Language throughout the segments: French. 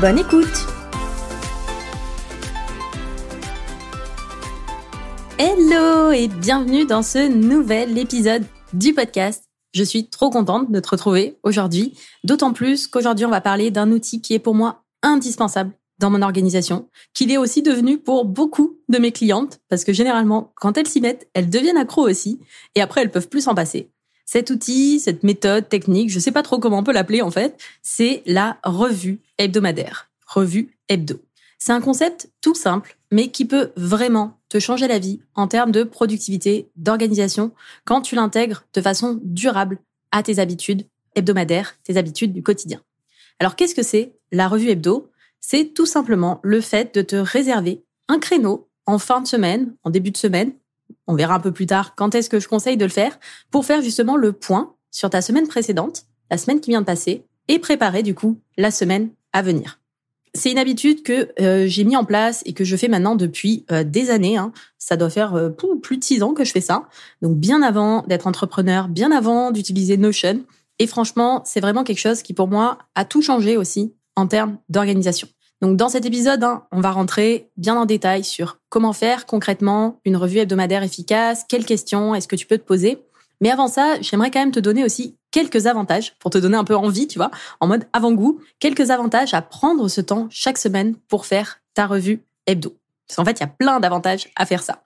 Bonne écoute Hello et bienvenue dans ce nouvel épisode du podcast. Je suis trop contente de te retrouver aujourd'hui, d'autant plus qu'aujourd'hui on va parler d'un outil qui est pour moi indispensable dans mon organisation, qu'il est aussi devenu pour beaucoup de mes clientes, parce que généralement, quand elles s'y mettent, elles deviennent accros aussi, et après elles peuvent plus s'en passer. Cet outil, cette méthode technique, je sais pas trop comment on peut l'appeler en fait, c'est la revue hebdomadaire. Revue hebdo. C'est un concept tout simple, mais qui peut vraiment te changer la vie en termes de productivité, d'organisation, quand tu l'intègres de façon durable à tes habitudes hebdomadaires, tes habitudes du quotidien. Alors qu'est-ce que c'est la revue hebdo? C'est tout simplement le fait de te réserver un créneau en fin de semaine, en début de semaine, on verra un peu plus tard quand est-ce que je conseille de le faire, pour faire justement le point sur ta semaine précédente, la semaine qui vient de passer, et préparer du coup la semaine à venir. C'est une habitude que euh, j'ai mis en place et que je fais maintenant depuis euh, des années. Hein. Ça doit faire euh, plus de six ans que je fais ça. Donc bien avant d'être entrepreneur, bien avant d'utiliser Notion. Et franchement, c'est vraiment quelque chose qui pour moi a tout changé aussi en termes d'organisation. Donc dans cet épisode, hein, on va rentrer bien en détail sur comment faire concrètement une revue hebdomadaire efficace, quelles questions est-ce que tu peux te poser. Mais avant ça, j'aimerais quand même te donner aussi quelques avantages pour te donner un peu envie, tu vois, en mode avant-goût, quelques avantages à prendre ce temps chaque semaine pour faire ta revue hebdo. Parce qu'en fait, il y a plein d'avantages à faire ça.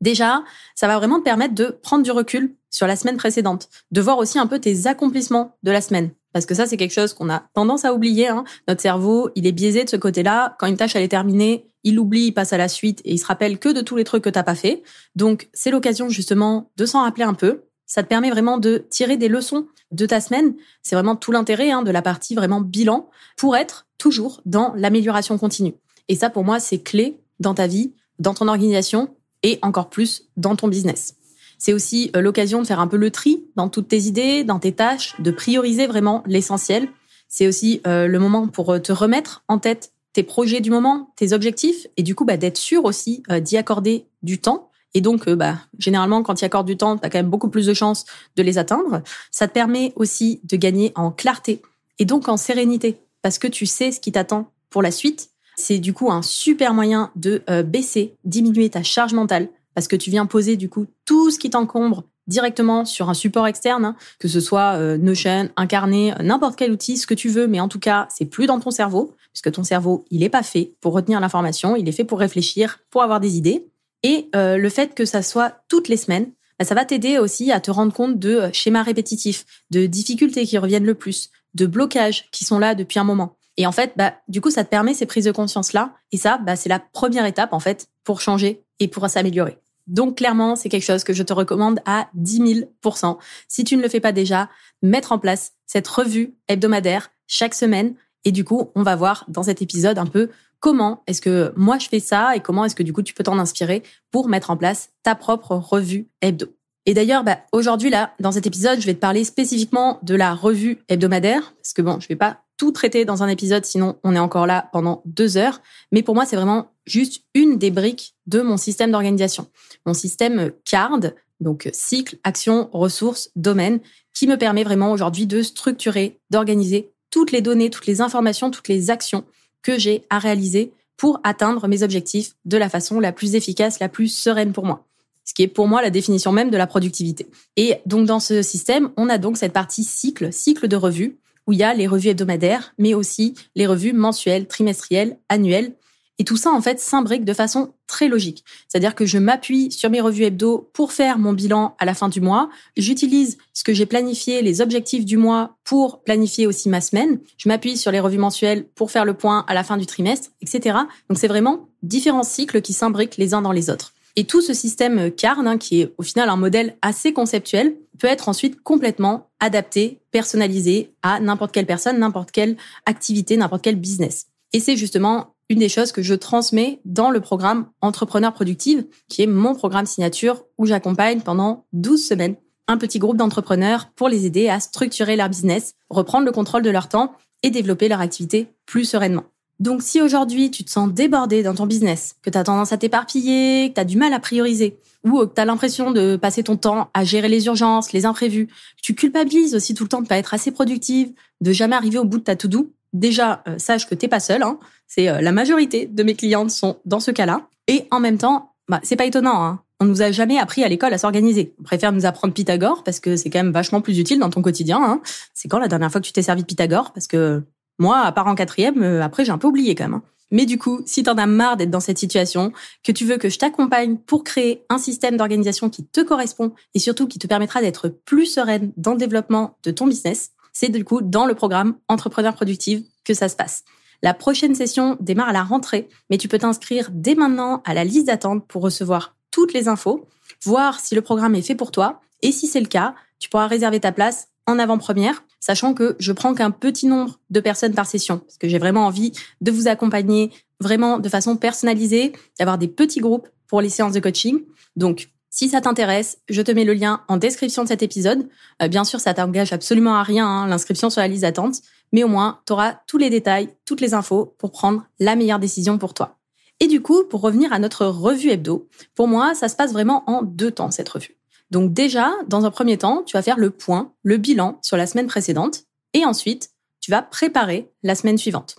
Déjà, ça va vraiment te permettre de prendre du recul sur la semaine précédente, de voir aussi un peu tes accomplissements de la semaine. Parce que ça, c'est quelque chose qu'on a tendance à oublier. Hein. Notre cerveau, il est biaisé de ce côté-là. Quand une tâche, elle est terminée, il l'oublie, il passe à la suite et il se rappelle que de tous les trucs que t'as pas fait. Donc, c'est l'occasion justement de s'en rappeler un peu. Ça te permet vraiment de tirer des leçons de ta semaine. C'est vraiment tout l'intérêt hein, de la partie vraiment bilan pour être toujours dans l'amélioration continue. Et ça, pour moi, c'est clé dans ta vie, dans ton organisation et encore plus dans ton business. C'est aussi euh, l'occasion de faire un peu le tri dans toutes tes idées, dans tes tâches, de prioriser vraiment l'essentiel. C'est aussi euh, le moment pour euh, te remettre en tête tes projets du moment, tes objectifs, et du coup bah, d'être sûr aussi d'y accorder du temps. Et donc, bah, généralement, quand tu accordes du temps, tu as quand même beaucoup plus de chances de les atteindre. Ça te permet aussi de gagner en clarté et donc en sérénité, parce que tu sais ce qui t'attend pour la suite. C'est du coup un super moyen de baisser, diminuer ta charge mentale, parce que tu viens poser du coup tout ce qui t'encombre directement sur un support externe, hein, que ce soit euh, Notion, Incarné, n'importe quel outil, ce que tu veux, mais en tout cas, c'est plus dans ton cerveau, puisque ton cerveau, il n'est pas fait pour retenir l'information, il est fait pour réfléchir, pour avoir des idées. Et euh, le fait que ça soit toutes les semaines, bah, ça va t'aider aussi à te rendre compte de euh, schémas répétitifs, de difficultés qui reviennent le plus, de blocages qui sont là depuis un moment. Et en fait, bah, du coup, ça te permet ces prises de conscience-là. Et ça, bah, c'est la première étape, en fait, pour changer et pour s'améliorer. Donc clairement, c'est quelque chose que je te recommande à 10 000% Si tu ne le fais pas déjà, mettre en place cette revue hebdomadaire chaque semaine. Et du coup, on va voir dans cet épisode un peu comment est-ce que moi je fais ça et comment est-ce que du coup tu peux t'en inspirer pour mettre en place ta propre revue hebdo. Et d'ailleurs, bah, aujourd'hui là, dans cet épisode, je vais te parler spécifiquement de la revue hebdomadaire parce que bon, je vais pas tout traiter dans un épisode, sinon on est encore là pendant deux heures. Mais pour moi, c'est vraiment juste une des briques de mon système d'organisation. Mon système CARD, donc cycle, action, ressources, domaine, qui me permet vraiment aujourd'hui de structurer, d'organiser toutes les données, toutes les informations, toutes les actions que j'ai à réaliser pour atteindre mes objectifs de la façon la plus efficace, la plus sereine pour moi. Ce qui est pour moi la définition même de la productivité. Et donc dans ce système, on a donc cette partie cycle, cycle de revue, où il y a les revues hebdomadaires, mais aussi les revues mensuelles, trimestrielles, annuelles. Et tout ça, en fait, s'imbrique de façon très logique. C'est-à-dire que je m'appuie sur mes revues hebdo pour faire mon bilan à la fin du mois. J'utilise ce que j'ai planifié, les objectifs du mois pour planifier aussi ma semaine. Je m'appuie sur les revues mensuelles pour faire le point à la fin du trimestre, etc. Donc c'est vraiment différents cycles qui s'imbriquent les uns dans les autres. Et tout ce système CARN, hein, qui est au final un modèle assez conceptuel, peut être ensuite complètement adapté, personnalisé à n'importe quelle personne, n'importe quelle activité, n'importe quel business. Et c'est justement une des choses que je transmets dans le programme Entrepreneur Productive, qui est mon programme signature où j'accompagne pendant 12 semaines un petit groupe d'entrepreneurs pour les aider à structurer leur business, reprendre le contrôle de leur temps et développer leur activité plus sereinement. Donc si aujourd'hui tu te sens débordé dans ton business, que tu as tendance à t'éparpiller, que tu as du mal à prioriser, ou que tu as l'impression de passer ton temps à gérer les urgences, les imprévus, que tu culpabilises aussi tout le temps de pas être assez productive, de jamais arriver au bout de ta to-do, déjà euh, sache que t'es pas seul. Hein. C'est euh, la majorité de mes clientes sont dans ce cas-là. Et en même temps, bah, c'est pas étonnant. Hein. On nous a jamais appris à l'école à s'organiser. On préfère nous apprendre Pythagore parce que c'est quand même vachement plus utile dans ton quotidien. Hein. C'est quand la dernière fois que tu t'es servi de Pythagore? Parce que moi, à part en quatrième, euh, après j'ai un peu oublié quand même. Hein. Mais du coup, si t'en as marre d'être dans cette situation, que tu veux que je t'accompagne pour créer un système d'organisation qui te correspond et surtout qui te permettra d'être plus sereine dans le développement de ton business, c'est du coup dans le programme Entrepreneur Productive que ça se passe. La prochaine session démarre à la rentrée, mais tu peux t'inscrire dès maintenant à la liste d'attente pour recevoir toutes les infos, voir si le programme est fait pour toi, et si c'est le cas, tu pourras réserver ta place en avant-première, sachant que je prends qu'un petit nombre de personnes par session, parce que j'ai vraiment envie de vous accompagner vraiment de façon personnalisée, d'avoir des petits groupes pour les séances de coaching. Donc, si ça t'intéresse, je te mets le lien en description de cet épisode. Euh, bien sûr, ça t'engage absolument à rien, hein, l'inscription sur la liste d'attente, mais au moins, tu auras tous les détails, toutes les infos pour prendre la meilleure décision pour toi. Et du coup, pour revenir à notre revue hebdo, pour moi, ça se passe vraiment en deux temps, cette revue. Donc déjà, dans un premier temps, tu vas faire le point, le bilan sur la semaine précédente, et ensuite, tu vas préparer la semaine suivante.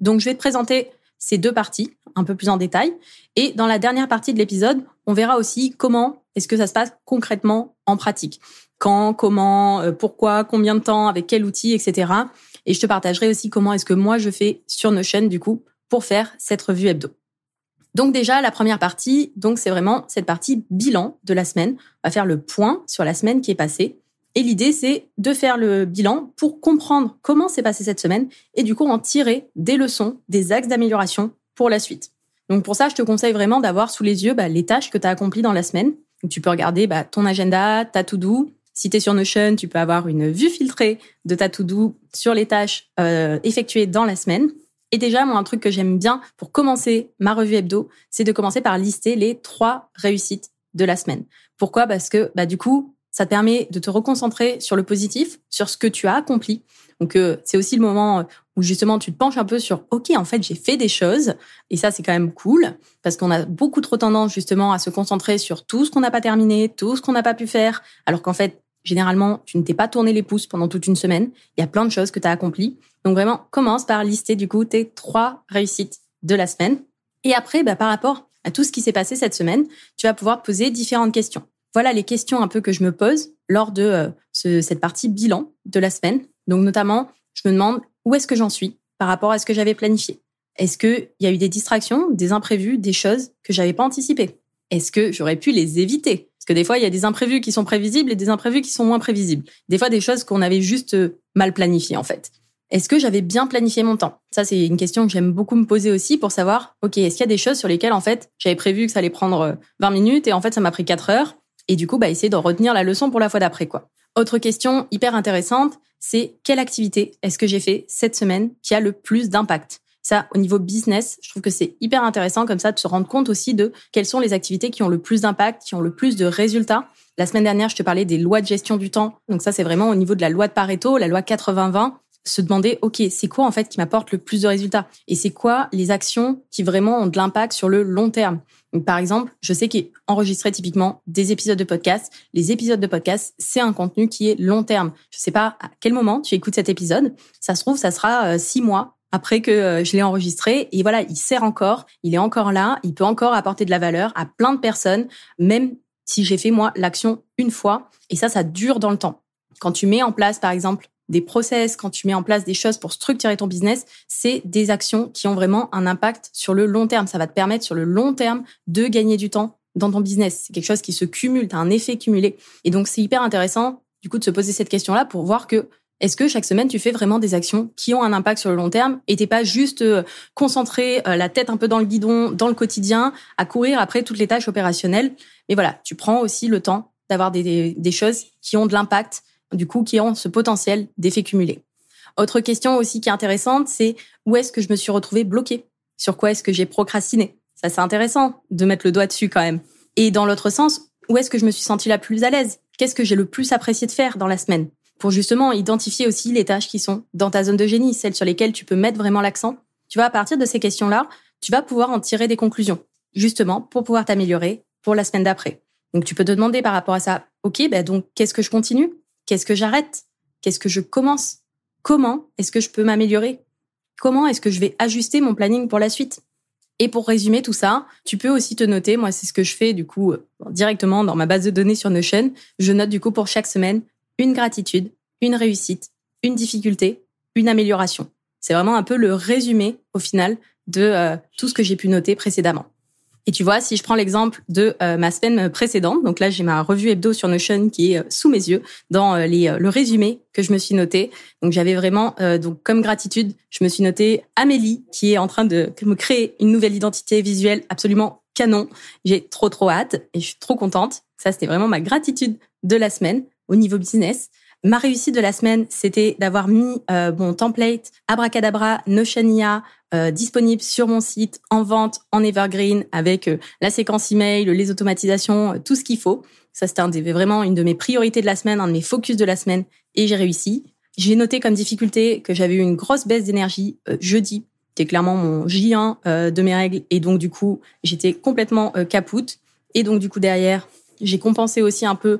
Donc je vais te présenter ces deux parties un peu plus en détail. Et dans la dernière partie de l'épisode, on verra aussi comment est-ce que ça se passe concrètement en pratique. Quand, comment, euh, pourquoi, combien de temps, avec quel outil, etc. Et je te partagerai aussi comment est-ce que moi je fais sur Notion du coup pour faire cette revue hebdo. Donc déjà la première partie, donc c'est vraiment cette partie bilan de la semaine. On va faire le point sur la semaine qui est passée. Et l'idée c'est de faire le bilan pour comprendre comment s'est passée cette semaine et du coup en tirer des leçons, des axes d'amélioration pour la suite. Donc pour ça, je te conseille vraiment d'avoir sous les yeux bah, les tâches que tu as accomplies dans la semaine. tu peux regarder bah, ton agenda, ta to-do. Si tu es sur Notion, tu peux avoir une vue filtrée de ta to-do sur les tâches euh, effectuées dans la semaine. Et déjà, moi, un truc que j'aime bien pour commencer ma revue hebdo, c'est de commencer par lister les trois réussites de la semaine. Pourquoi? Parce que bah, du coup, ça te permet de te reconcentrer sur le positif, sur ce que tu as accompli. Donc euh, c'est aussi le moment où justement tu te penches un peu sur OK, en fait, j'ai fait des choses et ça c'est quand même cool parce qu'on a beaucoup trop tendance justement à se concentrer sur tout ce qu'on n'a pas terminé, tout ce qu'on n'a pas pu faire alors qu'en fait, généralement, tu ne t'es pas tourné les pouces pendant toute une semaine, il y a plein de choses que tu as accomplies. Donc vraiment, commence par lister du coup tes trois réussites de la semaine et après bah, par rapport à tout ce qui s'est passé cette semaine, tu vas pouvoir poser différentes questions. Voilà les questions un peu que je me pose lors de euh, cette partie bilan de la semaine. Donc notamment, je me demande où est-ce que j'en suis par rapport à ce que j'avais planifié Est-ce qu'il y a eu des distractions, des imprévus, des choses que j'avais pas anticipées? Est-ce que j'aurais pu les éviter? Parce que des fois, il y a des imprévus qui sont prévisibles et des imprévus qui sont moins prévisibles. Des fois, des choses qu'on avait juste euh, mal planifiées, en fait. Est-ce que j'avais bien planifié mon temps? Ça, c'est une question que j'aime beaucoup me poser aussi pour savoir, OK, est-ce qu'il y a des choses sur lesquelles, en fait, j'avais prévu que ça allait prendre 20 euh, minutes et en fait, ça m'a pris 4 heures Et du coup, bah, essayer de retenir la leçon pour la fois d'après, quoi. Autre question hyper intéressante, c'est quelle activité est-ce que j'ai fait cette semaine qui a le plus d'impact? Ça, au niveau business, je trouve que c'est hyper intéressant comme ça de se rendre compte aussi de quelles sont les activités qui ont le plus d'impact, qui ont le plus de résultats. La semaine dernière, je te parlais des lois de gestion du temps. Donc ça, c'est vraiment au niveau de la loi de Pareto, la loi 80-20 se demander, OK, c'est quoi en fait qui m'apporte le plus de résultats Et c'est quoi les actions qui vraiment ont de l'impact sur le long terme par exemple, je sais qu'enregistrer typiquement des épisodes de podcast, les épisodes de podcast, c'est un contenu qui est long terme. Je sais pas à quel moment tu écoutes cet épisode. Ça se trouve, ça sera euh, six mois après que euh, je l'ai enregistré. Et voilà, il sert encore, il est encore là, il peut encore apporter de la valeur à plein de personnes, même si j'ai fait moi l'action une fois. Et ça, ça dure dans le temps. Quand tu mets en place, par exemple, des process, quand tu mets en place des choses pour structurer ton business, c'est des actions qui ont vraiment un impact sur le long terme. Ça va te permettre sur le long terme de gagner du temps dans ton business. C'est quelque chose qui se cumule, tu as un effet cumulé. Et donc c'est hyper intéressant du coup de se poser cette question-là pour voir que est-ce que chaque semaine tu fais vraiment des actions qui ont un impact sur le long terme et t'es pas juste euh, concentré euh, la tête un peu dans le guidon dans le quotidien à courir après toutes les tâches opérationnelles. Mais voilà, tu prends aussi le temps d'avoir des, des choses qui ont de l'impact du coup, qui ont ce potentiel d'effet cumulé. Autre question aussi qui est intéressante, c'est où est-ce que je me suis retrouvée bloquée? Sur quoi est-ce que j'ai procrastiné? Ça, c'est intéressant de mettre le doigt dessus quand même. Et dans l'autre sens, où est-ce que je me suis sentie la plus à l'aise? Qu'est-ce que j'ai le plus apprécié de faire dans la semaine? Pour justement identifier aussi les tâches qui sont dans ta zone de génie, celles sur lesquelles tu peux mettre vraiment l'accent. Tu vois, à partir de ces questions-là, tu vas pouvoir en tirer des conclusions, justement pour pouvoir t'améliorer pour la semaine d'après. Donc tu peux te demander par rapport à ça, ok, ben donc qu'est-ce que je continue? Qu'est-ce que j'arrête? Qu'est-ce que je commence? Comment est-ce que je peux m'améliorer? Comment est-ce que je vais ajuster mon planning pour la suite? Et pour résumer tout ça, tu peux aussi te noter, moi c'est ce que je fais du coup euh, directement dans ma base de données sur Notion, je note du coup pour chaque semaine une gratitude, une réussite, une difficulté, une amélioration. C'est vraiment un peu le résumé au final de euh, tout ce que j'ai pu noter précédemment. Et tu vois, si je prends l'exemple de euh, ma semaine précédente, donc là j'ai ma revue hebdo sur Notion qui est euh, sous mes yeux dans euh, le résumé que je me suis noté. Donc j'avais vraiment donc comme gratitude, je me suis noté Amélie qui est en train de me créer une nouvelle identité visuelle absolument canon. J'ai trop trop hâte et je suis trop contente. Ça c'était vraiment ma gratitude de la semaine au niveau business. Ma réussite de la semaine, c'était d'avoir mis euh, mon template Abracadabra Notionia euh, disponible sur mon site en vente en evergreen avec euh, la séquence email, les automatisations, euh, tout ce qu'il faut. Ça, c'était vraiment une de mes priorités de la semaine, un de mes focus de la semaine et j'ai réussi. J'ai noté comme difficulté que j'avais eu une grosse baisse d'énergie jeudi, qui est clairement mon J1 de mes règles et donc du coup, j'étais complètement capoute et donc du coup derrière, j'ai compensé aussi un peu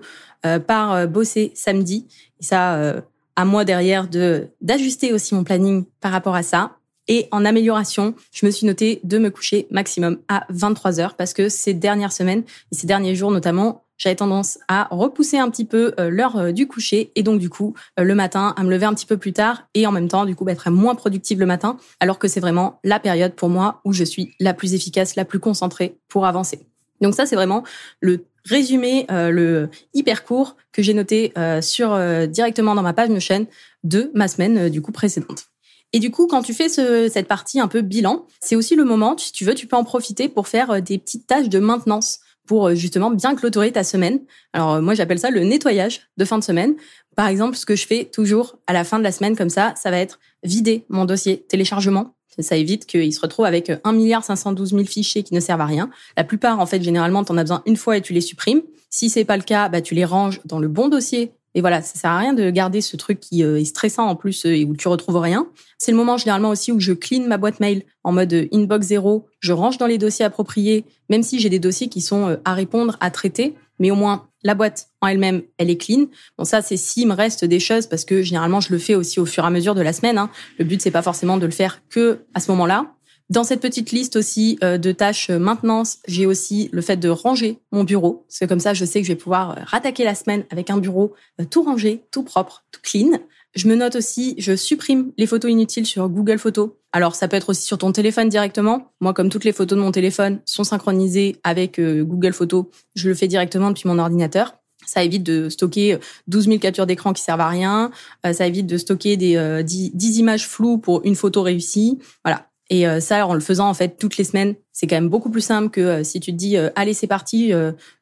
par bosser samedi. Ça, à moi derrière de d'ajuster aussi mon planning par rapport à ça. Et en amélioration, je me suis noté de me coucher maximum à 23 heures parce que ces dernières semaines et ces derniers jours notamment, j'avais tendance à repousser un petit peu euh, l'heure euh, du coucher et donc du coup euh, le matin à me lever un petit peu plus tard et en même temps du coup être moins productive le matin alors que c'est vraiment la période pour moi où je suis la plus efficace, la plus concentrée pour avancer. Donc ça c'est vraiment le résumé, le hyper court que j'ai noté sur directement dans ma page Notion de ma semaine du coup précédente. Et du coup, quand tu fais ce, cette partie un peu bilan, c'est aussi le moment, si tu veux, tu peux en profiter pour faire euh, des petites tâches de maintenance pour euh, justement bien clôturer ta semaine. Alors euh, moi j'appelle ça le nettoyage de fin de semaine. Par exemple, ce que je fais toujours à la fin de la semaine comme ça, ça va être vider mon dossier téléchargement. Ça évite qu'il se retrouve avec 1 milliard 512 000 fichiers qui ne servent à rien. La plupart, en fait, généralement, tu en as besoin une fois et tu les supprimes. Si c'est pas le cas, bah, tu les ranges dans le bon dossier et voilà, ça sert à rien de garder ce truc qui euh, est stressant en plus euh, et où tu retrouves rien. C'est le moment généralement aussi où je clean ma boîte mail en mode euh, inbox zéro. Je range dans les dossiers appropriés, même si j'ai des dossiers qui sont à répondre, à traiter. Mais au moins, la boîte en elle-même, elle est clean. Bon, ça, c'est s'il me reste des choses parce que généralement, je le fais aussi au fur et à mesure de la semaine. Hein. Le but, c'est pas forcément de le faire que à ce moment-là. Dans cette petite liste aussi euh, de tâches euh, maintenance, j'ai aussi le fait de ranger mon bureau. C'est comme ça, je sais que je vais pouvoir euh, rattaquer la semaine avec un bureau tout rangé, tout propre, tout clean. Je me note aussi, je supprime les photos inutiles sur Google Photos. Alors ça peut être aussi sur ton téléphone directement. Moi, comme toutes les photos de mon téléphone sont synchronisées avec Google Photos, je le fais directement depuis mon ordinateur. Ça évite de stocker 12 000 captures d'écran qui servent à rien. ça évite de stocker des 10, 10 images floues pour une photo réussie. Voilà, et euh, ça, en le faisant en fait toutes les semaines, c'est quand même beaucoup plus simple que euh, si tu te dis euh, allez c'est parti,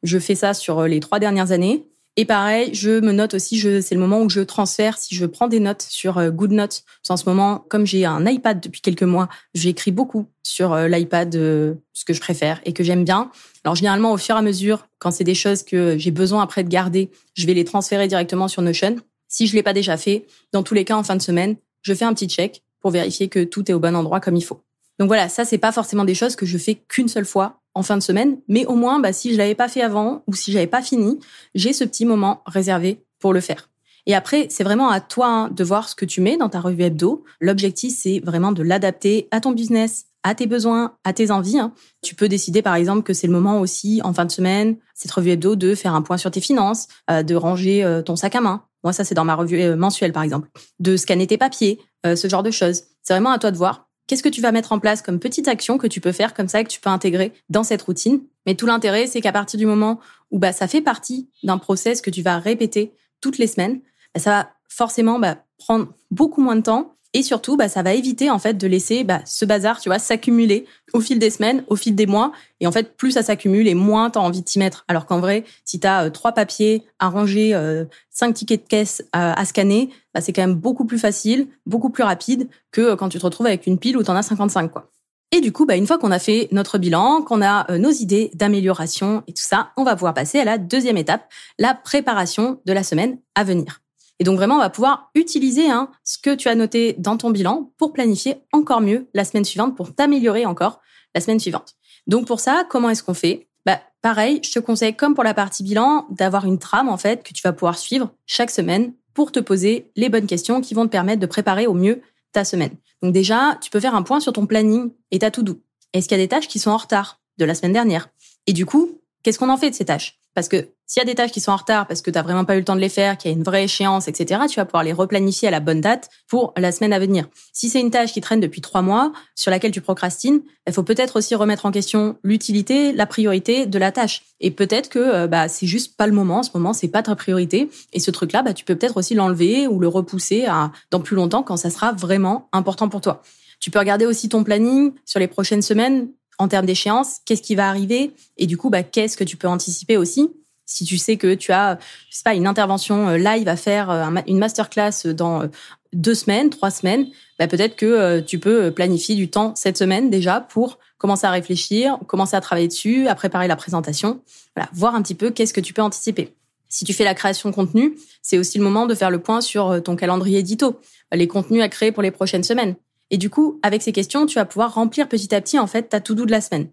je fais ça sur les trois dernières années. Et pareil, je me note aussi, c'est le moment où je transfère, si je prends des notes sur GoodNotes. En ce moment, comme j'ai un iPad depuis quelques mois, j'écris beaucoup sur l'iPad ce que je préfère et que j'aime bien. Alors généralement, au fur et à mesure, quand c'est des choses que j'ai besoin après de garder, je vais les transférer directement sur Notion. Si je l'ai pas déjà fait, dans tous les cas, en fin de semaine, je fais un petit check pour vérifier que tout est au bon endroit comme il faut. Donc voilà, ça c'est pas forcément des choses que je fais qu'une seule fois en fin de semaine, mais au moins bah, si je l'avais pas fait avant ou si j'avais pas fini, j'ai ce petit moment réservé pour le faire. Et après, c'est vraiment à toi hein, de voir ce que tu mets dans ta revue hebdo. L'objectif, c'est vraiment de l'adapter à ton business, à tes besoins, à tes envies. Hein. Tu peux décider, par exemple, que c'est le moment aussi, en fin de semaine, cette revue hebdo, de faire un point sur tes finances, euh, de ranger euh, ton sac à main. Moi, ça, c'est dans ma revue euh, mensuelle, par exemple. De scanner tes papiers, ce genre de choses. C'est vraiment à toi de voir. Qu'est-ce que tu vas mettre en place comme petite action que tu peux faire comme ça et que tu peux intégrer dans cette routine? Mais tout l'intérêt, c'est qu'à partir du moment où bah, ça fait partie d'un process que tu vas répéter toutes les semaines, bah, ça va forcément bah, prendre beaucoup moins de temps Et surtout, bah, ça va éviter en fait de laisser bah, ce bazar, tu vois, s'accumuler au fil des semaines, au fil des mois. Et en fait, plus ça s'accumule et moins tu as envie de t'y mettre. Alors qu'en vrai, si tu as euh, trois papiers à ranger, euh, cinq tickets de caisse à, scanner, bah, c'est quand même beaucoup plus facile, beaucoup plus rapide que euh, quand tu te retrouves avec une pile où tu en as 55. quoi. Et du coup, bah, une fois qu'on a fait notre bilan, qu'on a nos idées d'amélioration et tout ça, on va pouvoir passer à la deuxième étape, la préparation de la semaine à venir. Et donc vraiment, on va pouvoir utiliser hein, ce que tu as noté dans ton bilan pour planifier encore mieux la semaine suivante, pour t'améliorer encore la semaine suivante. Donc pour ça, comment est-ce qu'on fait? Bah, Pareil, je te conseille, comme pour la partie bilan, d'avoir une trame en fait que tu vas pouvoir suivre chaque semaine pour te poser les bonnes questions qui vont te permettre de préparer au mieux ta semaine. Donc déjà, tu peux faire un point sur ton planning et ta to-do. Est-ce qu'il y a des tâches qui sont en retard de la semaine dernière? Et du coup, qu'est-ce qu'on en fait de ces tâches? Parce que s'il y a des tâches qui sont en retard parce que tu n'as vraiment pas eu le temps de les faire, qu'il y a une vraie échéance, etc., tu vas pouvoir les replanifier à la bonne date pour la semaine à venir. Si c'est une tâche qui traîne depuis trois mois, sur laquelle tu procrastines, il faut peut-être aussi remettre en question l'utilité, la priorité de la tâche. Et peut-être que euh, bah, c'est juste pas le moment, en ce moment, c'est pas ta priorité. Et ce truc-là, bah, tu peux peut-être aussi l'enlever ou le repousser à, dans plus longtemps quand ça sera vraiment important pour toi. Tu peux regarder aussi ton planning sur les prochaines semaines en termes d'échéance, qu'est-ce qui va arriver et du coup, bah, qu'est-ce que tu peux anticiper aussi si tu sais que tu as, je sais pas, une intervention euh, live à faire, euh, une masterclass dans euh, deux semaines, trois semaines, bah peut-être que tu peux planifier du temps cette semaine déjà pour commencer à réfléchir, commencer à travailler dessus, à préparer la présentation, voilà, voir un petit peu qu'est-ce que tu peux anticiper. Si tu fais la création de contenu, c'est aussi le moment de faire le point sur ton calendrier édito, les contenus à créer pour les prochaines semaines. Et du coup, avec ces questions, tu vas pouvoir remplir petit à petit en fait ta to-do de la semaine.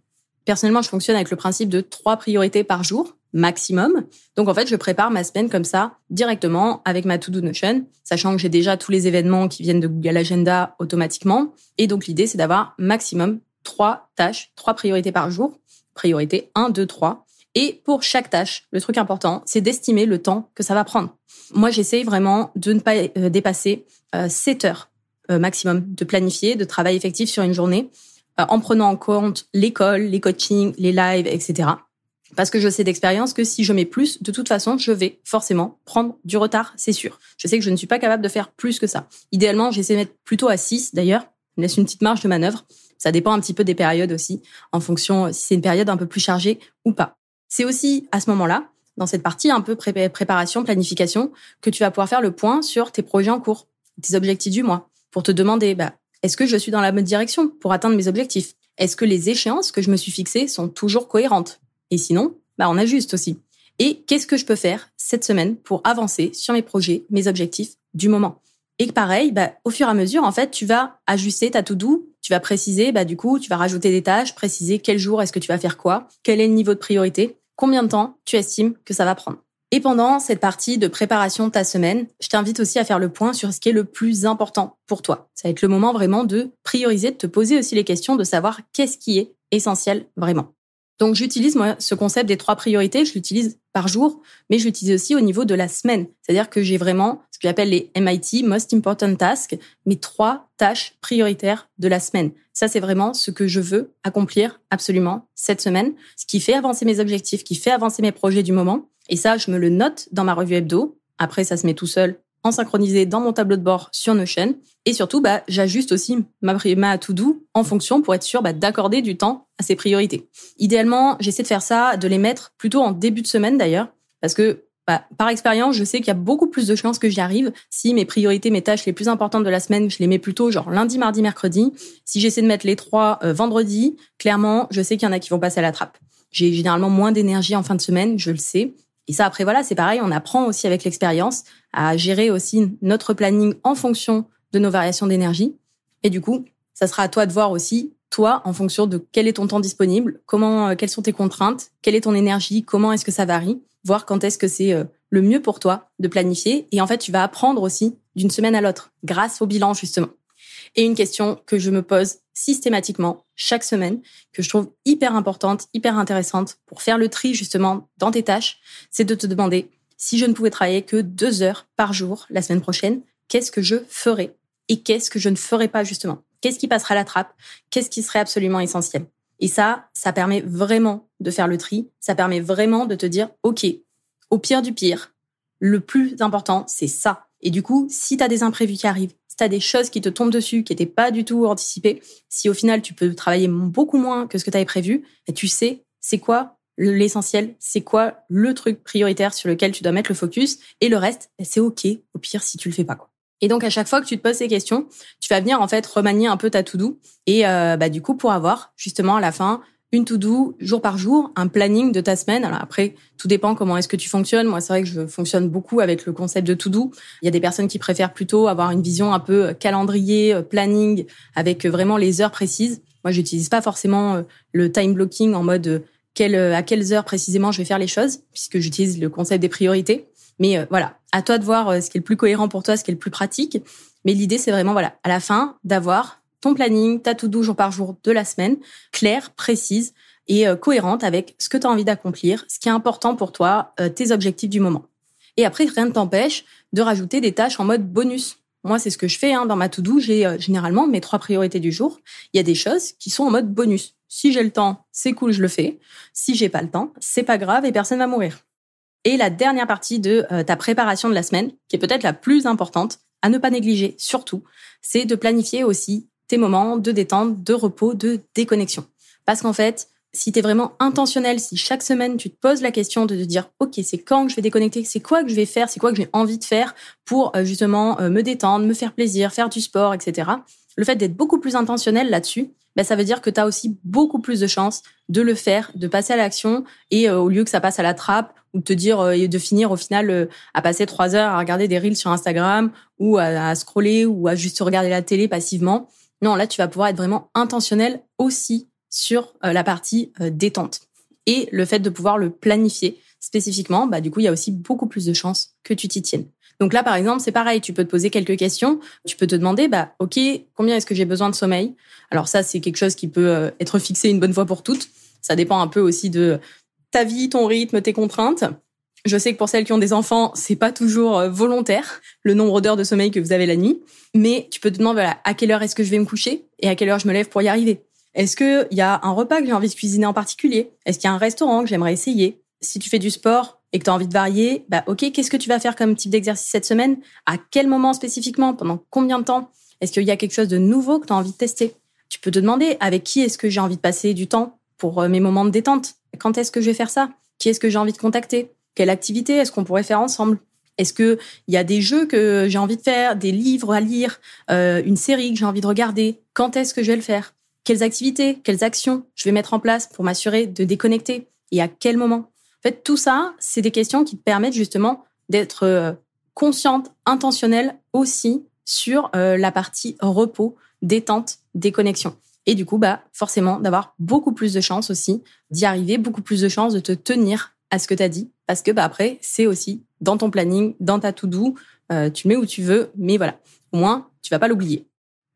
Personnellement, je fonctionne avec le principe de trois priorités par jour maximum. Donc en fait, je prépare ma semaine comme ça directement avec ma To-Do Notion, sachant que j'ai déjà tous les événements qui viennent de Google Agenda automatiquement. Et donc l'idée, c'est d'avoir maximum trois tâches, trois priorités par jour. Priorité 1, 2, 3. Et pour chaque tâche, le truc important, c'est d'estimer le temps que ça va prendre. Moi, j'essaye vraiment de ne pas euh, dépasser 7 euh, heures euh, maximum de planifier, de travail effectif sur une journée, en prenant en compte l'école, les coachings, les lives, etc. Parce que je sais d'expérience que si je mets plus, de toute façon, je vais forcément prendre du retard, c'est sûr. Je sais que je ne suis pas capable de faire plus que ça. Idéalement, j'essaie de mettre plutôt à 6 d'ailleurs. Je laisse une petite marge de manœuvre. Ça dépend un petit peu des périodes aussi, en fonction si c'est une période un peu plus chargée ou pas. C'est aussi à ce moment-là, dans cette partie un peu préparation, planification, que tu vas pouvoir faire le point sur tes projets en cours, tes objectifs du mois, pour te demander, bah, est-ce que je suis dans la bonne direction pour atteindre mes objectifs? Est-ce que les échéances que je me suis fixées sont toujours cohérentes? Et sinon, bah, on ajuste aussi. Et qu'est-ce que je peux faire cette semaine pour avancer sur mes projets, mes objectifs du moment? Et pareil, bah, au fur et à mesure, en fait, tu vas ajuster ta to-do, tu vas préciser, bah, du coup, tu vas rajouter des tâches, préciser quel jour est-ce que tu vas faire quoi, quel est le niveau de priorité, combien de temps tu estimes que ça va prendre. Et pendant cette partie de préparation de ta semaine, je t'invite aussi à faire le point sur ce qui est le plus important pour toi. Ça va être le moment vraiment de prioriser, de te poser aussi les questions, de savoir qu'est-ce qui est essentiel vraiment. Donc j'utilise moi ce concept des trois priorités, je l'utilise par jour, mais je l'utilise aussi au niveau de la semaine. C'est-à-dire que j'ai vraiment ce que j'appelle les MIT, Most Important Tasks, mes trois tâches prioritaires de la semaine. Ça, c'est vraiment ce que je veux accomplir absolument cette semaine, ce qui fait avancer mes objectifs, qui fait avancer mes projets du moment. Et ça, je me le note dans ma revue hebdo. Après, ça se met tout seul en synchronisé dans mon tableau de bord sur Notion. Et surtout, bah, j'ajuste aussi ma, ma to-do en fonction pour être sûr bah, d'accorder du temps à ces priorités. Idéalement, j'essaie de faire ça, de les mettre plutôt en début de semaine d'ailleurs, parce que bah, par expérience, je sais qu'il y a beaucoup plus de chances que j'y arrive si mes priorités, mes tâches les plus importantes de la semaine, je les mets plutôt genre lundi, mardi, mercredi. Si j'essaie de mettre les trois euh, vendredi, clairement, je sais qu'il y en a qui vont passer à la trappe. J'ai généralement moins d'énergie en fin de semaine, je le sais. Et ça, après, voilà, c'est pareil, on apprend aussi avec l'expérience à gérer aussi notre planning en fonction de nos variations d'énergie. Et du coup, ça sera à toi de voir aussi, toi, en fonction de quel est ton temps disponible, comment, euh, quelles sont tes contraintes, quelle est ton énergie, comment est-ce que ça varie, voir quand est-ce que c'est euh, le mieux pour toi de planifier. Et en fait, tu vas apprendre aussi d'une semaine à l'autre, grâce au bilan, justement. Et une question que je me pose systématiquement chaque semaine, que je trouve hyper importante, hyper intéressante pour faire le tri justement dans tes tâches, c'est de te demander si je ne pouvais travailler que deux heures par jour la semaine prochaine, qu'est-ce que je ferais? Et qu'est-ce que je ne ferais pas justement? Qu'est-ce qui passera la trappe? Qu'est-ce qui serait absolument essentiel? Et ça, ça permet vraiment de faire le tri, ça permet vraiment de te dire, OK, au pire du pire, le plus important, c'est ça. Et du coup, si tu as des imprévus qui arrivent, tu as des choses qui te tombent dessus, qui n'étaient pas du tout anticipées, si au final tu peux travailler beaucoup moins que ce que tu avais prévu, bah, tu sais c'est quoi l'essentiel, c'est quoi le truc prioritaire sur lequel tu dois mettre le focus, et le reste, bah, c'est ok, au pire si tu le fais pas. Quoi. Et donc à chaque fois que tu te poses ces questions, tu vas venir en fait remanier un peu ta to-do, et euh, bah, du coup pour avoir justement à la fin une to-do jour par jour, un planning de ta semaine. Alors après, tout dépend comment est-ce que tu fonctionnes. Moi, c'est vrai que je fonctionne beaucoup avec le concept de to-do. Il y a des personnes qui préfèrent plutôt avoir une vision un peu calendrier, euh, planning, avec vraiment les heures précises. Moi, j'utilise pas forcément euh, le time blocking en mode euh, à quelles heures précisément je vais faire les choses, puisque j'utilise le concept des priorités. Mais voilà, à toi de voir ce qui est le plus cohérent pour toi, ce qui est le plus pratique. Mais l'idée, c'est vraiment, voilà, à la fin, d'avoir ton planning, ta to-do jour par jour de la semaine, claire, précise et euh, cohérente avec ce que tu as envie d'accomplir, ce qui est important pour toi, euh, tes objectifs du moment. Et après, rien ne t'empêche de rajouter des tâches en mode bonus. Moi, c'est ce que je fais hein, dans ma to-do. J'ai euh, généralement mes trois priorités du jour. Il y a des choses qui sont en mode bonus. Si j'ai le temps, c'est cool, je le fais. Si j'ai pas le temps, c'est pas grave et personne va mourir. Et la dernière partie de ta préparation de la semaine, qui est peut-être la plus importante, à ne pas négliger surtout, c'est de planifier aussi tes moments de détente, de repos, de déconnexion. Parce qu'en fait, si tu es vraiment intentionnel, si chaque semaine tu te poses la question de te dire OK, c'est quand que je vais déconnecter, c'est quoi que je vais faire, c'est quoi que j'ai envie de faire pour euh, justement euh, me détendre, me faire plaisir, faire du sport, etc. Le fait d'être beaucoup plus intentionnel là-dessus, ben, ça veut dire que tu as aussi beaucoup plus de chances de le faire, de passer à l'action et euh, au lieu que ça passe à la trappe ou de te dire et de finir au final à passer trois heures à regarder des reels sur Instagram ou à, à scroller ou à juste regarder la télé passivement, non, là, tu vas pouvoir être vraiment intentionnel aussi sur euh, la partie euh, détente. Et le fait de pouvoir le planifier spécifiquement, bah, du coup, il y a aussi beaucoup plus de chances que tu t'y tiennes. Donc là, par exemple, c'est pareil, tu peux te poser quelques questions. Tu peux te demander, bah, OK, combien est-ce que j'ai besoin de sommeil? Alors ça, c'est quelque chose qui peut euh, être fixé une bonne fois pour toutes. Ça dépend un peu aussi de ta vie, ton rythme, tes contraintes. Je sais que pour celles qui ont des enfants, c'est pas toujours euh, volontaire le nombre d'heures de sommeil que vous avez la nuit, mais tu peux te demander voilà, à quelle heure est-ce que je vais me coucher et à quelle heure je me lève pour y arriver? Est-ce qu'il y a un repas que j'ai envie de cuisiner en particulier? Est-ce qu'il y a un restaurant que j'aimerais essayer? Si tu fais du sport et que tu as envie de varier, bah OK, qu'est-ce que tu vas faire comme type d'exercice cette semaine? À quel moment spécifiquement? Pendant combien de temps? Est-ce qu'il y a quelque chose de nouveau que tu as envie de tester? Tu peux te demander avec qui est-ce que j'ai envie de passer du temps pour euh, mes moments de détente? Quand est-ce que je vais faire ça? Qui est-ce que j'ai envie de contacter? Quelle activité est-ce qu'on pourrait faire ensemble? Est-ce que il y a des jeux que j'ai envie de faire, des livres à lire, euh, une série que j'ai envie de regarder? Quand est-ce que je vais le faire? Quelles activités, quelles actions je vais mettre en place pour m'assurer de déconnecter? Et à quel moment? En fait, tout ça, c'est des questions qui te permettent justement d'être euh, consciente, intentionnelle aussi sur euh, la partie repos, détente, déconnexion. Et du coup, bah, forcément, d'avoir beaucoup plus de chances aussi d'y arriver, beaucoup plus de chances de te tenir à ce que tu as dit, parce que bah, après, c'est aussi dans ton planning, dans ta to-do, euh, tu mets où tu veux, mais voilà, au moins, tu vas pas l'oublier.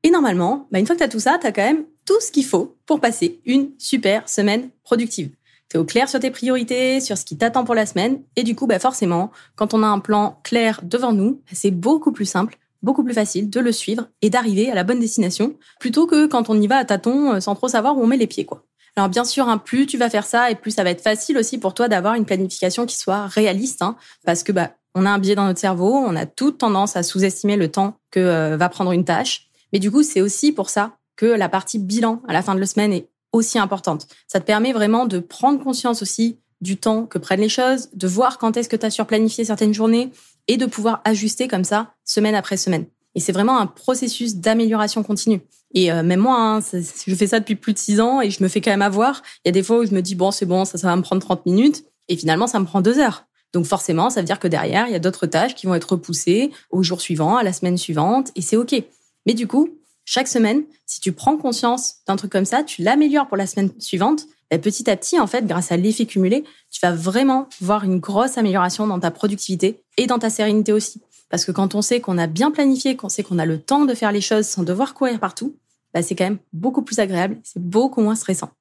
Et normalement, bah, une fois que tu as tout ça, tu as quand même tout ce qu'il faut pour passer une super semaine productive. Au clair sur tes priorités, sur ce qui t'attend pour la semaine, et du coup, bah, forcément, quand on a un plan clair devant nous, c'est beaucoup plus simple beaucoup plus facile de le suivre et d'arriver à la bonne destination plutôt que quand on y va à tâtons euh, sans trop savoir où on met les pieds quoi. Alors bien sûr, hein, plus tu vas faire ça et plus ça va être facile aussi pour toi d'avoir une planification qui soit réaliste, hein, parce que bah on a un biais dans notre cerveau, on a toute tendance à sous-estimer le temps que euh, va prendre une tâche. Mais du coup, c'est aussi pour ça que la partie bilan à la fin de la semaine est aussi importante. Ça te permet vraiment de prendre conscience aussi du temps que prennent les choses, de voir quand est-ce que tu as surplanifié certaines journées et de pouvoir ajuster comme ça semaine après semaine. Et c'est vraiment un processus d'amélioration continue. Et euh, même moi, hein, je fais ça depuis plus de six ans et je me fais quand même avoir. Il y a des fois où je me dis, bon, c'est bon, ça, ça va me prendre 30 minutes. Et finalement, ça me prend deux heures. Donc forcément, ça veut dire que derrière, il y a d'autres tâches qui vont être repoussées au jour suivant, à la semaine suivante, et c'est OK. Mais du coup, chaque semaine, si tu prends conscience d'un truc comme ça, tu l'améliores pour la semaine suivante, ben, petit à petit, en fait, grâce à l'effet cumulé, tu vas vraiment voir une grosse amélioration dans ta productivité et dans ta sérénité aussi. Parce que quand on sait qu'on a bien planifié, qu'on sait qu'on a le temps de faire les choses sans devoir courir partout, bah, c'est quand même beaucoup plus agréable, c'est beaucoup moins stressant.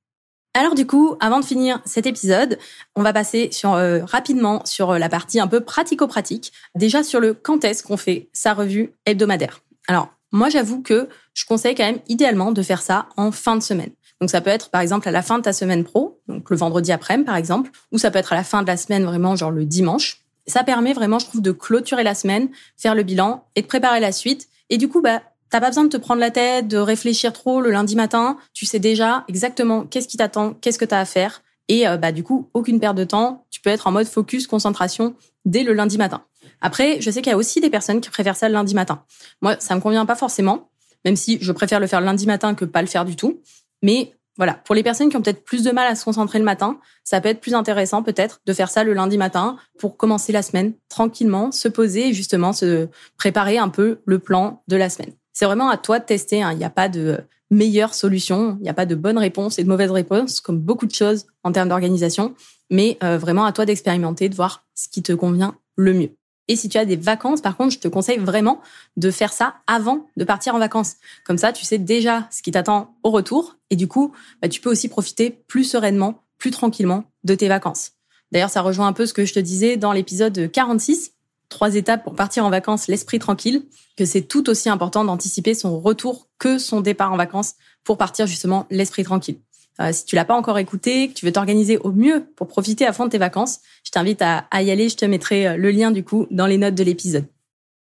Alors du coup, avant de finir cet épisode, on va passer euh, rapidement sur euh, la partie un peu pratico-pratique. Déjà sur le quand est-ce qu'on fait sa revue hebdomadaire. Alors moi j'avoue que je conseille quand même idéalement de faire ça en fin de semaine. Donc ça peut être par exemple à la fin de ta semaine pro, donc le vendredi après-midi par exemple, ou ça peut être à la fin de la semaine vraiment genre le dimanche. Ça permet vraiment, je trouve, de clôturer la semaine, faire le bilan et de préparer la suite. Et du coup, bah, T'as pas besoin de te prendre la tête, de réfléchir trop le lundi matin. Tu sais déjà exactement qu'est-ce qui t'attend, qu'est-ce que tu as à faire. Et euh, bah du coup, aucune perte de temps. Tu peux être en mode focus, concentration dès le lundi matin. Après, je sais qu'il y a aussi des personnes qui préfèrent ça le lundi matin. Moi, ça me convient pas forcément, même si je préfère le faire le lundi matin que pas le faire du tout. Mais voilà, pour les personnes qui ont peut-être plus de mal à se concentrer le matin, ça peut être plus intéressant peut-être de faire ça le lundi matin pour commencer la semaine tranquillement, se poser et justement se préparer un peu le plan de la semaine. C'est vraiment à toi de tester. Hein. Il n'y a pas de meilleure solution, il n'y a pas de bonne réponse et de mauvaise réponse, comme beaucoup de choses en termes d'organisation, mais euh, vraiment à toi d'expérimenter, de voir ce qui te convient le mieux. Et si tu as des vacances, par contre, je te conseille vraiment de faire ça avant de partir en vacances. Comme ça, tu sais déjà ce qui t'attend au retour. Et du coup, bah, tu peux aussi profiter plus sereinement, plus tranquillement de tes vacances. D'ailleurs, ça rejoint un peu ce que je te disais dans l'épisode 46. Trois étapes pour partir en vacances, l'esprit tranquille, que c'est tout aussi important d'anticiper son retour que son départ en vacances pour partir justement l'esprit tranquille. Euh, si tu l'as pas encore écouté, que tu veux t'organiser au mieux pour profiter à fond de tes vacances, je t'invite à, y aller. Je te mettrai euh, le lien du coup dans les notes de l'épisode.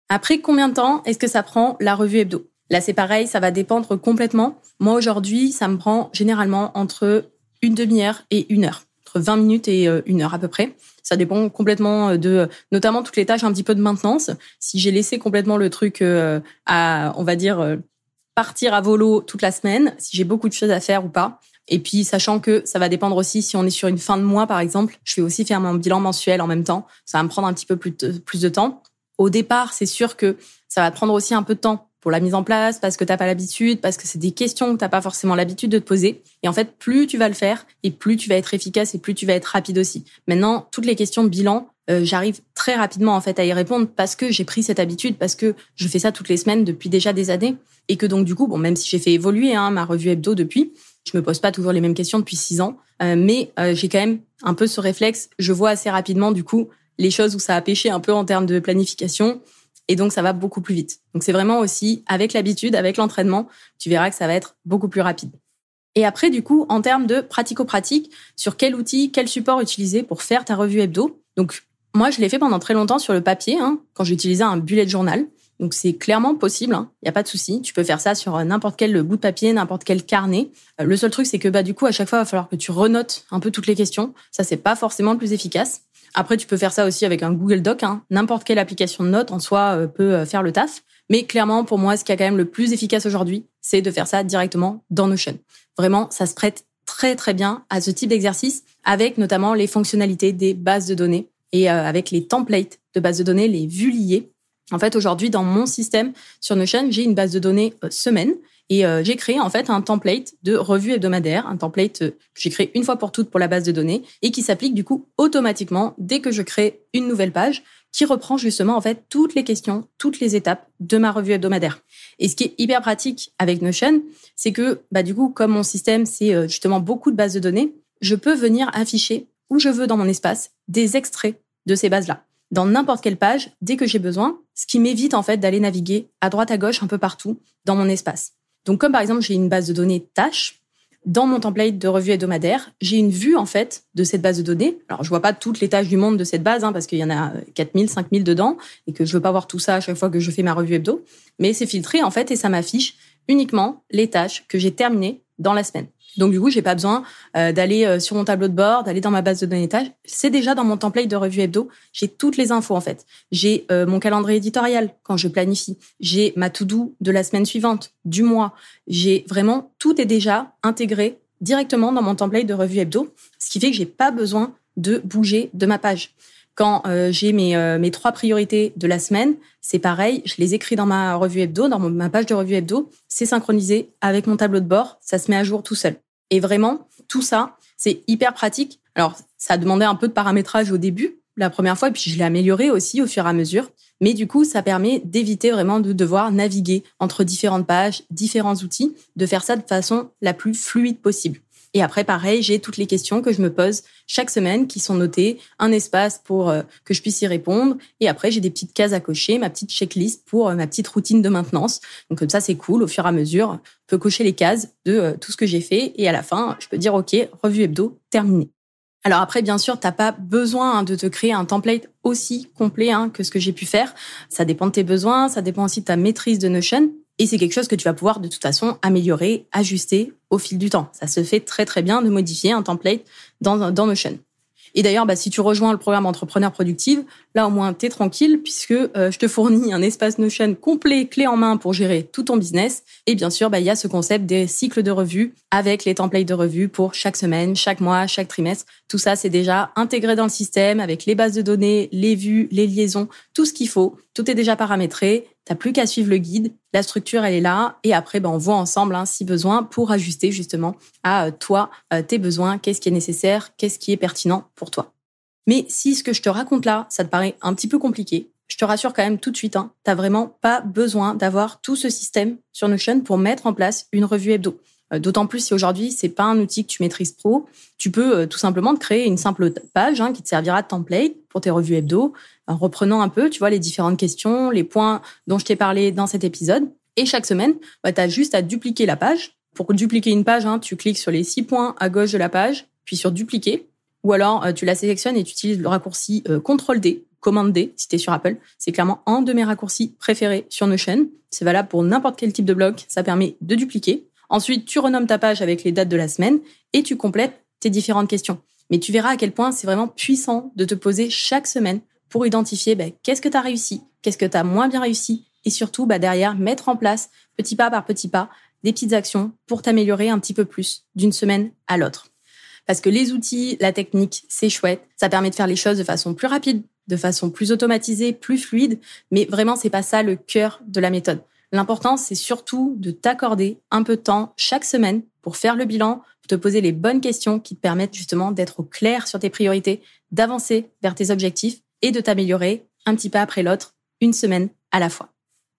Après combien de temps est-ce que ça prend la revue hebdo? Là, c'est pareil, ça va dépendre complètement. Moi, aujourd'hui, ça me prend généralement entre une demi-heure et une heure, entre 20 minutes et euh, une heure à peu près. Ça dépend complètement de, notamment toutes les tâches un petit peu de maintenance. Si j'ai laissé complètement le truc à, on va dire, partir à volo toute la semaine, si j'ai beaucoup de choses à faire ou pas. Et puis, sachant que ça va dépendre aussi si on est sur une fin de mois, par exemple, je vais aussi faire mon bilan mensuel en même temps. Ça va me prendre un petit peu plus de, plus de temps. Au départ, c'est sûr que ça va te prendre aussi un peu de temps pour la mise en place, parce que t'as pas l'habitude, parce que c'est des questions que t'as pas forcément l'habitude de te poser. Et en fait, plus tu vas le faire, et plus tu vas être efficace, et plus tu vas être rapide aussi. Maintenant, toutes les questions de bilan, euh, j'arrive très rapidement en fait à y répondre parce que j'ai pris cette habitude, parce que je fais ça toutes les semaines depuis déjà des années, et que donc du coup, bon, même si j'ai fait évoluer hein, ma revue hebdo depuis, je me pose pas toujours les mêmes questions depuis six ans, euh, mais euh, j'ai quand même un peu ce réflexe. Je vois assez rapidement du coup les choses où ça a pêché un peu en termes de planification, et donc ça va beaucoup plus vite. Donc c'est vraiment aussi avec l'habitude, avec l'entraînement, tu verras que ça va être beaucoup plus rapide. Et après, du coup, en termes de pratico-pratique, sur quel outil, quel support utiliser pour faire ta revue hebdo. Donc, moi, je l'ai fait pendant très longtemps sur le papier, hein, quand j'utilisais un bullet journal. Donc c'est clairement possible, il hein. n'y a pas de souci. Tu peux faire ça sur euh, n'importe quel bout de papier, n'importe quel carnet. Euh, le seul truc, c'est que bah du coup, à chaque fois, il va falloir que tu renotes un peu toutes les questions. Ça, c'est pas forcément le plus efficace. Après, tu peux faire ça aussi avec un Google Doc. Hein. N'importe quelle application de notes en soi euh, peut faire le taf. Mais clairement, pour moi, ce qui est quand même le plus efficace aujourd'hui, c'est de faire ça directement dans Notion. Vraiment, ça se prête très très bien à ce type d'exercice, avec notamment les fonctionnalités des bases de données et avec les templates de bases de données, les vues liées en fait, aujourd'hui, dans mon système sur Notion, j'ai une base de données euh, semaine et euh, j'ai créé en fait un template de revue hebdomadaire, un template euh, que j'ai créé une fois pour toutes pour la base de données et qui s'applique du coup automatiquement dès que je crée une nouvelle page qui reprend justement en fait toutes les questions, toutes les étapes de ma revue hebdomadaire. Et ce qui est hyper pratique avec Notion, c'est que bah du coup comme mon système c'est justement beaucoup de bases de données, je peux venir afficher où je veux dans mon espace des extraits de ces bases-là dans n'importe quelle page dès que j'ai besoin, ce qui m'évite en fait d'aller naviguer à droite à gauche un peu partout dans mon espace. Donc comme par exemple j'ai une base de données tâches, dans mon template de revue hebdomadaire, j'ai une vue en fait de cette base de données. Alors je vois pas toutes les tâches du monde de cette base hein, parce qu'il y en a 4000, 5000 dedans et que je veux pas voir tout ça à chaque fois que je fais ma revue hebdo, mais c'est filtré en fait et ça m'affiche uniquement les tâches que j'ai terminées dans la semaine. Donc du coup, j'ai pas besoin euh, d'aller euh, sur mon tableau de bord, d'aller dans ma base de données tâches. C'est déjà dans mon template de revue hebdo. J'ai toutes les infos en fait. J'ai euh, mon calendrier éditorial quand je planifie. J'ai ma to-do de la semaine suivante, du mois. J'ai vraiment tout est déjà intégré directement dans mon template de revue hebdo, ce qui fait que j'ai pas besoin de bouger de ma page. Quand j'ai mes, mes trois priorités de la semaine, c'est pareil, je les écris dans ma revue hebdo, dans ma page de revue hebdo, c'est synchronisé avec mon tableau de bord, ça se met à jour tout seul. Et vraiment, tout ça, c'est hyper pratique. Alors, ça a demandé un peu de paramétrage au début, la première fois, et puis je l'ai amélioré aussi au fur et à mesure. Mais du coup, ça permet d'éviter vraiment de devoir naviguer entre différentes pages, différents outils, de faire ça de façon la plus fluide possible. Et après, pareil, j'ai toutes les questions que je me pose chaque semaine qui sont notées, un espace pour euh, que je puisse y répondre. Et après, j'ai des petites cases à cocher, ma petite checklist pour euh, ma petite routine de maintenance. Donc comme ça, c'est cool. Au fur et à mesure, je peux cocher les cases de euh, tout ce que j'ai fait. Et à la fin, je peux dire, OK, revue hebdo, terminé. Alors après, bien sûr, t'as pas besoin hein, de te créer un template aussi complet hein, que ce que j'ai pu faire. Ça dépend de tes besoins, ça dépend aussi de ta maîtrise de Notion. Et c'est quelque chose que tu vas pouvoir de toute façon améliorer, ajuster au fil du temps. Ça se fait très très bien de modifier un template dans, dans Notion. Et d'ailleurs, bah, si tu rejoins le programme Entrepreneur Productive, là au moins t'es tranquille puisque euh, je te fournis un espace Notion complet, clé en main pour gérer tout ton business. Et bien sûr, bah, il y a ce concept des cycles de revue avec les templates de revue pour chaque semaine, chaque mois, chaque trimestre. Tout ça, c'est déjà intégré dans le système avec les bases de données, les vues, les liaisons, tout ce qu'il faut. Tout est déjà paramétré. T'as plus qu'à suivre le guide. La structure, elle est là. Et après, ben, on voit ensemble, hein, si besoin, pour ajuster justement à euh, toi, euh, tes besoins, qu'est-ce qui est nécessaire, qu'est-ce qui est pertinent pour toi? Mais si ce que je te raconte là, ça te paraît un petit peu compliqué, je te rassure quand même tout de suite, hein, t'as vraiment pas besoin d'avoir tout ce système sur Notion pour mettre en place une revue hebdo. Euh, d'autant plus si aujourd'hui c'est pas un outil que tu maîtrises trop, tu peux tout simplement te créer une simple page hein, qui te servira de template pour tes revues hebdo, en reprenant un peu, tu vois, les différentes questions, les points dont je t'ai parlé dans cet épisode. Et chaque semaine, bah, tu as juste à dupliquer la page. Pour dupliquer une page, hein, tu cliques sur les six points à gauche de la page, puis sur dupliquer. Ou alors, euh, tu la sélectionnes et tu utilises le raccourci euh, CTRL-D, Commande D, si tu es sur Apple. C'est clairement un de mes raccourcis préférés sur Notion. C'est valable pour n'importe quel type de bloc. Ça permet de dupliquer. Ensuite, tu renommes ta page avec les dates de la semaine et tu complètes tes différentes questions. Mais tu verras à quel point c'est vraiment puissant de te poser chaque semaine pour identifier ben, qu'est-ce que tu as réussi, qu'est-ce que tu moins bien réussi, et surtout bah, derrière mettre en place petit pas par petit pas des petites actions pour t'améliorer un petit peu plus d'une semaine à l'autre. Parce que les outils, la technique, c'est chouette, ça permet de faire les choses de façon plus rapide, de façon plus automatisée, plus fluide, mais vraiment c'est pas ça le cœur de la méthode. L'important c'est surtout de t'accorder un peu de temps chaque semaine pour faire le bilan, pour te poser les bonnes questions qui te permettent justement d'être au clair sur tes priorités, d'avancer vers tes objectifs et de t'améliorer un petit pas après l'autre, une semaine à la fois.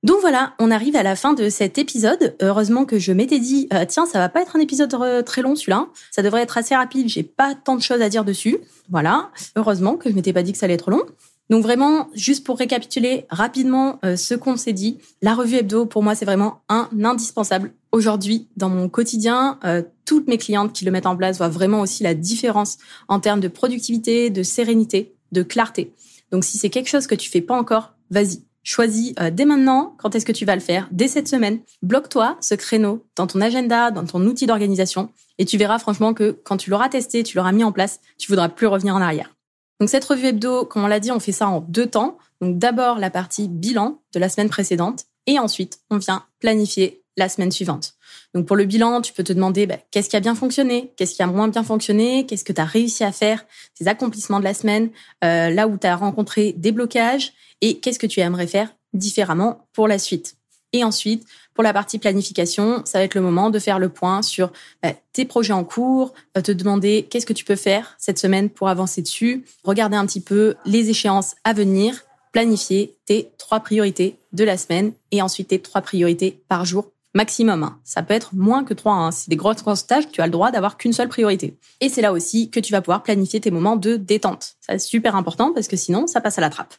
Donc voilà, on arrive à la fin de cet épisode. Heureusement que je m'étais dit, euh, tiens, ça va pas être un épisode euh, très long celui-là. Ça devrait être assez rapide. J'ai pas tant de choses à dire dessus. Voilà. Heureusement que je m'étais pas dit que ça allait être long. Donc vraiment, juste pour récapituler rapidement euh, ce qu'on s'est dit, la revue hebdo pour moi c'est vraiment un indispensable aujourd'hui dans mon quotidien. toutes mes clientes qui le mettent en place voient vraiment aussi la différence en termes de productivité, de sérénité, de clarté. Donc si c'est quelque chose que tu fais pas encore, vas-y. Choisis euh, dès maintenant quand est-ce que tu vas le faire, dès cette semaine. Bloque-toi ce créneau dans ton agenda, dans ton outil d'organisation, et tu verras franchement que quand tu l'auras testé, tu l'auras mis en place, tu voudras plus revenir en arrière. Donc cette revue hebdo, comme on l'a dit, on fait ça en deux temps. Donc d'abord la partie bilan de la semaine précédente, et ensuite on vient planifier la semaine suivante. Donc pour le bilan, tu peux te demander bah, qu'est-ce qui a bien fonctionné, qu'est-ce qui a moins bien fonctionné, qu'est-ce que tu as réussi à faire, tes accomplissements de la semaine, euh, là où tu as rencontré des blocages? Et qu'est-ce que tu aimerais faire différemment pour la suite? Et ensuite, pour la partie planification, ça va être le moment de faire le point sur bah, tes projets en cours, euh, te demander qu'est-ce que tu peux faire cette semaine pour avancer dessus, regarder un petit peu les échéances à venir, planifier tes trois priorités de la semaine et ensuite tes trois priorités par jour maximum. Ça peut être moins que trois. Hein. C'est des grosses stages, tu as le droit d'avoir qu'une seule priorité. Et c'est là aussi que tu vas pouvoir planifier tes moments de détente. Ça c'est super important parce que sinon, ça passe à la trappe.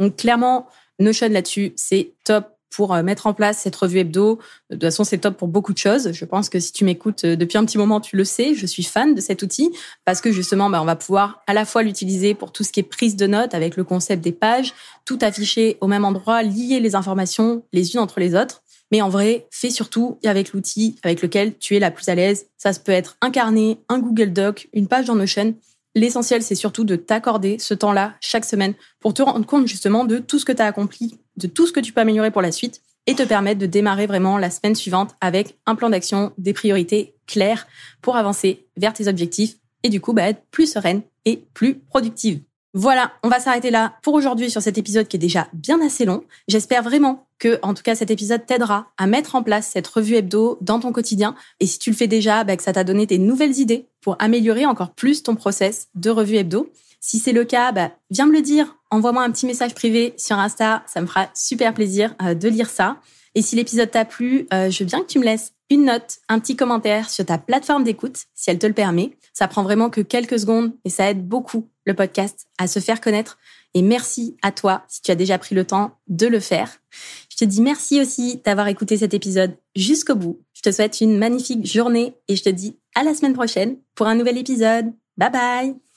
Donc clairement, Notion là-dessus, c'est top pour euh, mettre en place cette revue hebdo. De toute façon, c'est top pour beaucoup de choses. Je pense que si tu m'écoutes euh, depuis un petit moment, tu le sais. Je suis fan de cet outil parce que justement, bah, on va pouvoir à la fois l'utiliser pour tout ce qui est prise de notes avec le concept des pages, tout afficher au même endroit, lier les informations les unes entre les autres. Mais en vrai, fais surtout avec l'outil avec lequel tu es la plus à l'aise. Ça peut être incarné, un Google Doc, une page dans Notion. L'essentiel, c'est surtout de t'accorder ce temps-là chaque semaine pour te rendre compte justement de tout ce que tu as accompli, de tout ce que tu peux améliorer pour la suite et te permettre de démarrer vraiment la semaine suivante avec un plan d'action, des priorités claires pour avancer vers tes objectifs et du coup bah, être plus sereine et plus productive. Voilà, on va s'arrêter là pour aujourd'hui sur cet épisode qui est déjà bien assez long. J'espère vraiment que, en tout cas, cet épisode t'aidera à mettre en place cette revue hebdo dans ton quotidien. Et si tu le fais déjà, bah, que ça t'a donné des nouvelles idées pour améliorer encore plus ton process de revue hebdo. Si c'est le cas, bah, viens me le dire. Envoie-moi un petit message privé sur Insta. Ça me fera super plaisir euh, de lire ça. Et si l'épisode t'a plu, euh, je veux bien que tu me laisses une note, un petit commentaire sur ta plateforme d'écoute, si elle te le permet. Ça prend vraiment que quelques secondes et ça aide beaucoup le podcast à se faire connaître. Et merci à toi si tu as déjà pris le temps de le faire. Je te dis merci aussi d'avoir écouté cet épisode jusqu'au bout. Je te souhaite une magnifique journée et je te dis à la semaine prochaine pour un nouvel épisode. Bye bye